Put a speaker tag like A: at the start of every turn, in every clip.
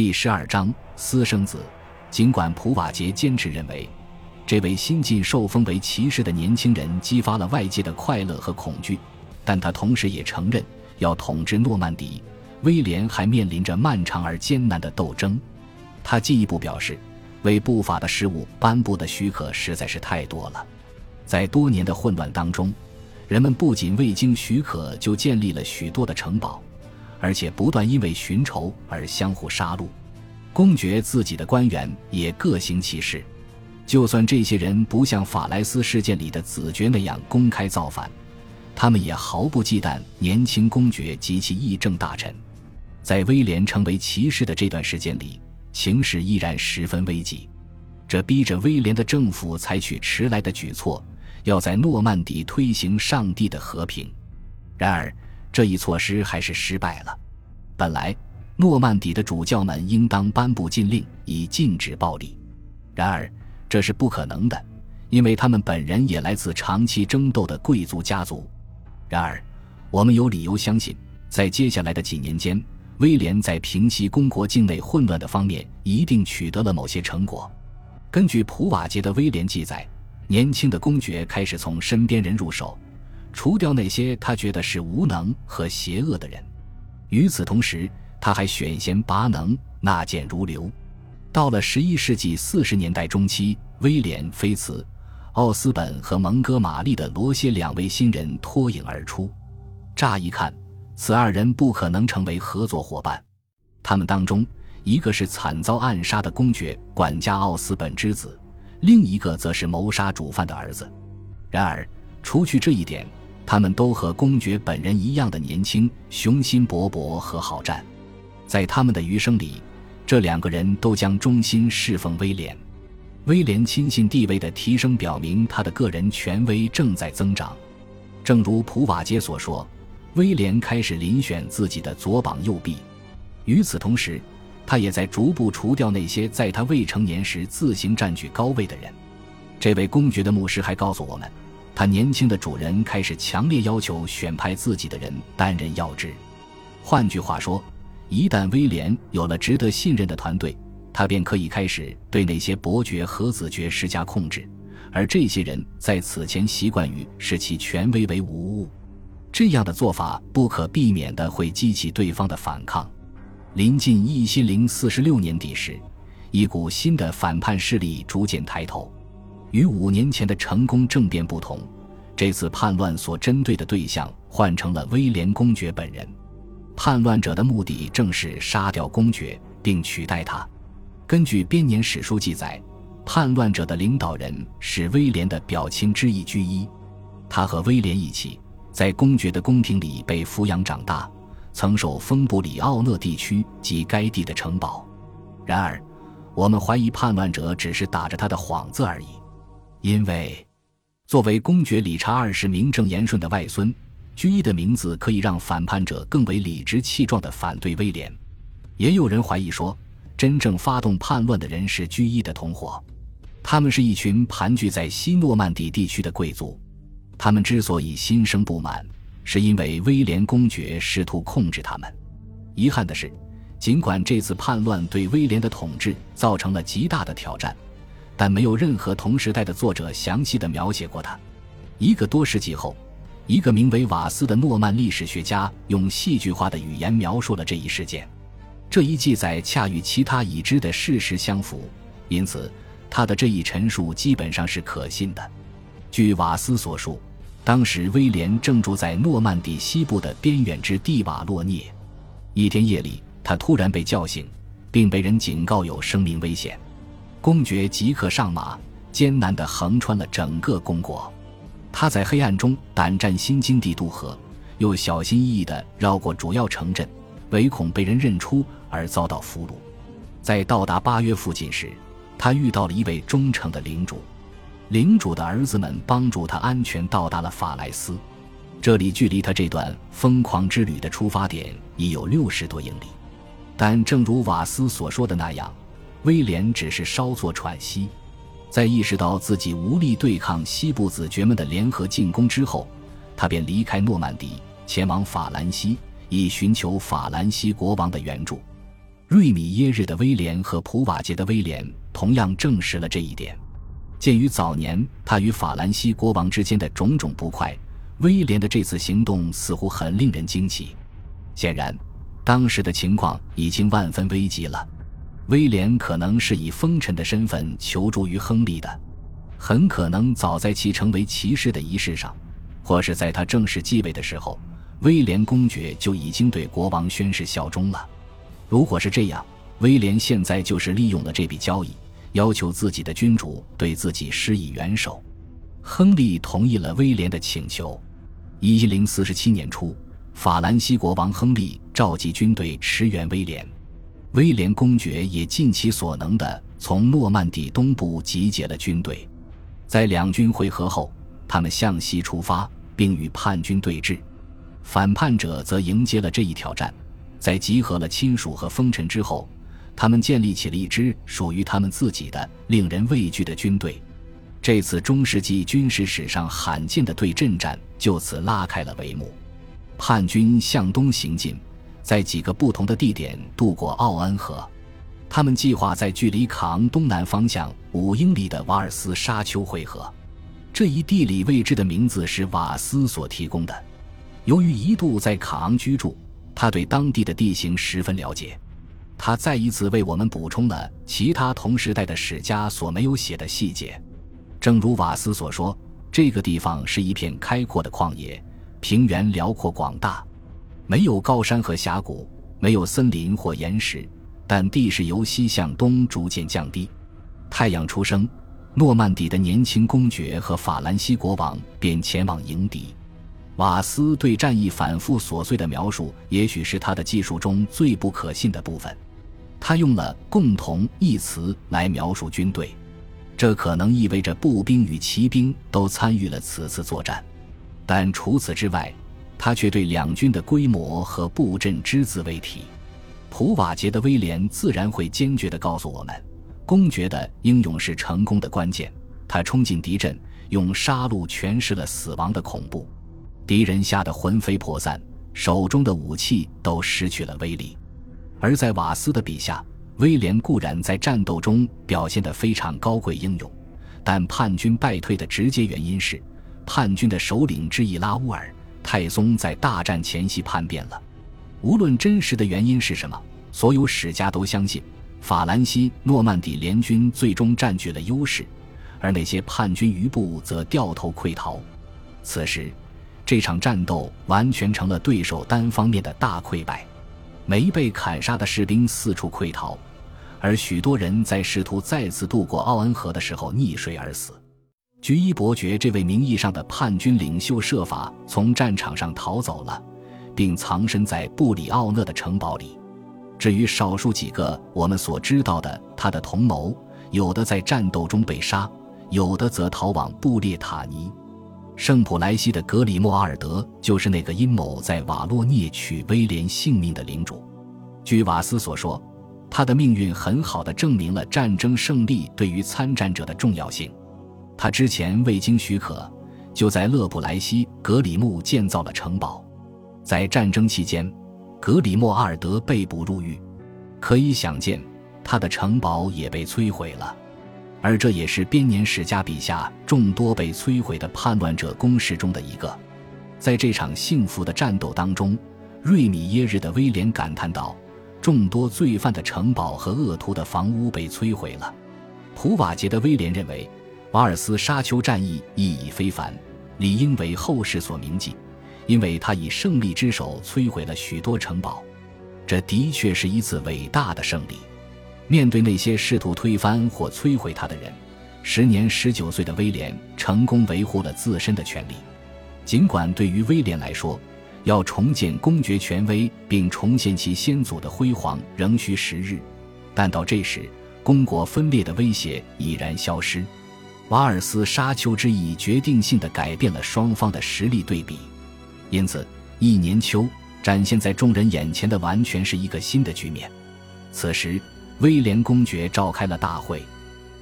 A: 第十二章私生子。尽管普瓦捷坚持认为，这位新晋受封为骑士的年轻人激发了外界的快乐和恐惧，但他同时也承认，要统治诺曼底，威廉还面临着漫长而艰难的斗争。他进一步表示，为不法的事物颁布的许可实在是太多了。在多年的混乱当中，人们不仅未经许可就建立了许多的城堡，而且不断因为寻仇而相互杀戮。公爵自己的官员也各行其事，就算这些人不像法莱斯事件里的子爵那样公开造反，他们也毫不忌惮年轻公爵及其议政大臣。在威廉成为骑士的这段时间里，形势依然十分危急，这逼着威廉的政府采取迟来的举措。要在诺曼底推行上帝的和平，然而这一措施还是失败了。本来诺曼底的主教们应当颁布禁令以禁止暴力，然而这是不可能的，因为他们本人也来自长期争斗的贵族家族。然而，我们有理由相信，在接下来的几年间，威廉在平息公国境内混乱的方面一定取得了某些成果。根据普瓦捷的威廉记载。年轻的公爵开始从身边人入手，除掉那些他觉得是无能和邪恶的人。与此同时，他还选贤拔能，纳谏如流。到了十一世纪四十年代中期，威廉·菲茨、奥斯本和蒙哥马利的罗歇两位新人脱颖而出。乍一看，此二人不可能成为合作伙伴。他们当中，一个是惨遭暗杀的公爵管家奥斯本之子。另一个则是谋杀主犯的儿子。然而，除去这一点，他们都和公爵本人一样的年轻、雄心勃勃和好战。在他们的余生里，这两个人都将忠心侍奉威廉。威廉亲信地位的提升表明，他的个人权威正在增长。正如普瓦捷所说，威廉开始遴选自己的左膀右臂。与此同时，他也在逐步除掉那些在他未成年时自行占据高位的人。这位公爵的牧师还告诉我们，他年轻的主人开始强烈要求选派自己的人担任要职。换句话说，一旦威廉有了值得信任的团队，他便可以开始对那些伯爵和子爵施加控制，而这些人在此前习惯于视其权威为无物。这样的做法不可避免地会激起对方的反抗。临近一七零四十六年底时，一股新的反叛势力逐渐抬头。与五年前的成功政变不同，这次叛乱所针对的对象换成了威廉公爵本人。叛乱者的目的正是杀掉公爵，并取代他。根据编年史书记载，叛乱者的领导人是威廉的表亲之一居伊。他和威廉一起在公爵的宫廷里被抚养长大。曾守丰布里奥讷地区及该地的城堡，然而，我们怀疑叛乱者只是打着他的幌子而已，因为，作为公爵理查二世名正言顺的外孙，居伊的名字可以让反叛者更为理直气壮地反对威廉。也有人怀疑说，真正发动叛乱的人是居伊的同伙，他们是一群盘踞在西诺曼底地区的贵族，他们之所以心生不满。是因为威廉公爵试图控制他们。遗憾的是，尽管这次叛乱对威廉的统治造成了极大的挑战，但没有任何同时代的作者详细的描写过他。一个多世纪后，一个名为瓦斯的诺曼历史学家用戏剧化的语言描述了这一事件。这一记载恰与其他已知的事实相符，因此他的这一陈述基本上是可信的。据瓦斯所述。当时，威廉正住在诺曼底西部的边远之地瓦洛涅。一天夜里，他突然被叫醒，并被人警告有生命危险。公爵即刻上马，艰难地横穿了整个公国。他在黑暗中胆战心惊地渡河，又小心翼翼地绕过主要城镇，唯恐被人认出而遭到俘虏。在到达巴约附近时，他遇到了一位忠诚的领主。领主的儿子们帮助他安全到达了法莱斯，这里距离他这段疯狂之旅的出发点已有六十多英里。但正如瓦斯所说的那样，威廉只是稍作喘息，在意识到自己无力对抗西部子爵们的联合进攻之后，他便离开诺曼底，前往法兰西，以寻求法兰西国王的援助。瑞米耶日的威廉和普瓦捷的威廉同样证实了这一点。鉴于早年他与法兰西国王之间的种种不快，威廉的这次行动似乎很令人惊奇。显然，当时的情况已经万分危急了。威廉可能是以封臣的身份求助于亨利的，很可能早在其成为骑士的仪式上，或是在他正式继位的时候，威廉公爵就已经对国王宣誓效忠了。如果是这样，威廉现在就是利用了这笔交易，要求自己的君主对自己施以援手。亨利同意了威廉的请求。一零四七年初，法兰西国王亨利召集军队驰援威廉，威廉公爵也尽其所能地从诺曼底东部集结了军队。在两军会合后，他们向西出发，并与叛军对峙，反叛者则迎接了这一挑战。在集合了亲属和封臣之后，他们建立起了一支属于他们自己的、令人畏惧的军队。这次中世纪军事史上罕见的对阵战就此拉开了帷幕。叛军向东行进，在几个不同的地点渡过奥恩河。他们计划在距离卡昂东南方向五英里的瓦尔斯沙丘汇合。这一地理位置的名字是瓦斯所提供的。由于一度在卡昂居住。他对当地的地形十分了解，他再一次为我们补充了其他同时代的史家所没有写的细节。正如瓦斯所说，这个地方是一片开阔的旷野，平原辽阔广大，没有高山和峡谷，没有森林或岩石，但地势由西向东逐渐降低。太阳出生，诺曼底的年轻公爵和法兰西国王便前往迎敌。瓦斯对战役反复琐碎的描述，也许是他的技术中最不可信的部分。他用了“共同”一词来描述军队，这可能意味着步兵与骑兵都参与了此次作战。但除此之外，他却对两军的规模和布阵只字未提。普瓦捷的威廉自然会坚决地告诉我们，公爵的英勇是成功的关键。他冲进敌阵，用杀戮诠释了死亡的恐怖。敌人吓得魂飞魄散，手中的武器都失去了威力。而在瓦斯的笔下，威廉固然在战斗中表现得非常高贵英勇，但叛军败退的直接原因是，叛军的首领之一拉乌尔泰松在大战前夕叛变了。无论真实的原因是什么，所有史家都相信，法兰西诺曼底联军最终占据了优势，而那些叛军余部则掉头溃逃。此时。这场战斗完全成了对手单方面的大溃败，没被砍杀的士兵四处溃逃，而许多人在试图再次渡过奥恩河的时候溺水而死。居伊伯爵这位名义上的叛军领袖设法从战场上逃走了，并藏身在布里奥讷的城堡里。至于少数几个我们所知道的他的同谋，有的在战斗中被杀，有的则逃往布列塔尼。圣普莱西的格里莫阿尔德就是那个阴谋在瓦洛涅取威廉性命的领主。据瓦斯所说，他的命运很好的证明了战争胜利对于参战者的重要性。他之前未经许可就在勒普莱西格里木建造了城堡。在战争期间，格里莫阿尔德被捕入狱，可以想见，他的城堡也被摧毁了。而这也是编年史家笔下众多被摧毁的叛乱者攻势中的一个。在这场幸福的战斗当中，瑞米耶日的威廉感叹道：“众多罪犯的城堡和恶徒的房屋被摧毁了。”普瓦捷的威廉认为，瓦尔斯沙丘战役意义非凡，理应为后世所铭记，因为他以胜利之手摧毁了许多城堡。这的确是一次伟大的胜利。面对那些试图推翻或摧毁他的人，时年十九岁的威廉成功维护了自身的权利。尽管对于威廉来说，要重建公爵权威并重现其先祖的辉煌仍需时日，但到这时，公国分裂的威胁已然消失。瓦尔斯沙丘之役决定性的改变了双方的实力对比，因此一年秋展现在众人眼前的完全是一个新的局面。此时。威廉公爵召开了大会，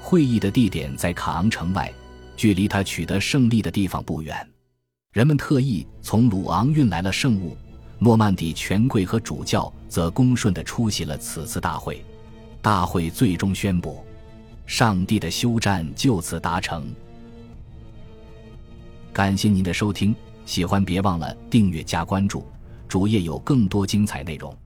A: 会议的地点在卡昂城外，距离他取得胜利的地方不远。人们特意从鲁昂运来了圣物，诺曼底权贵和主教则恭顺地出席了此次大会。大会最终宣布，上帝的休战就此达成。感谢您的收听，喜欢别忘了订阅加关注，主页有更多精彩内容。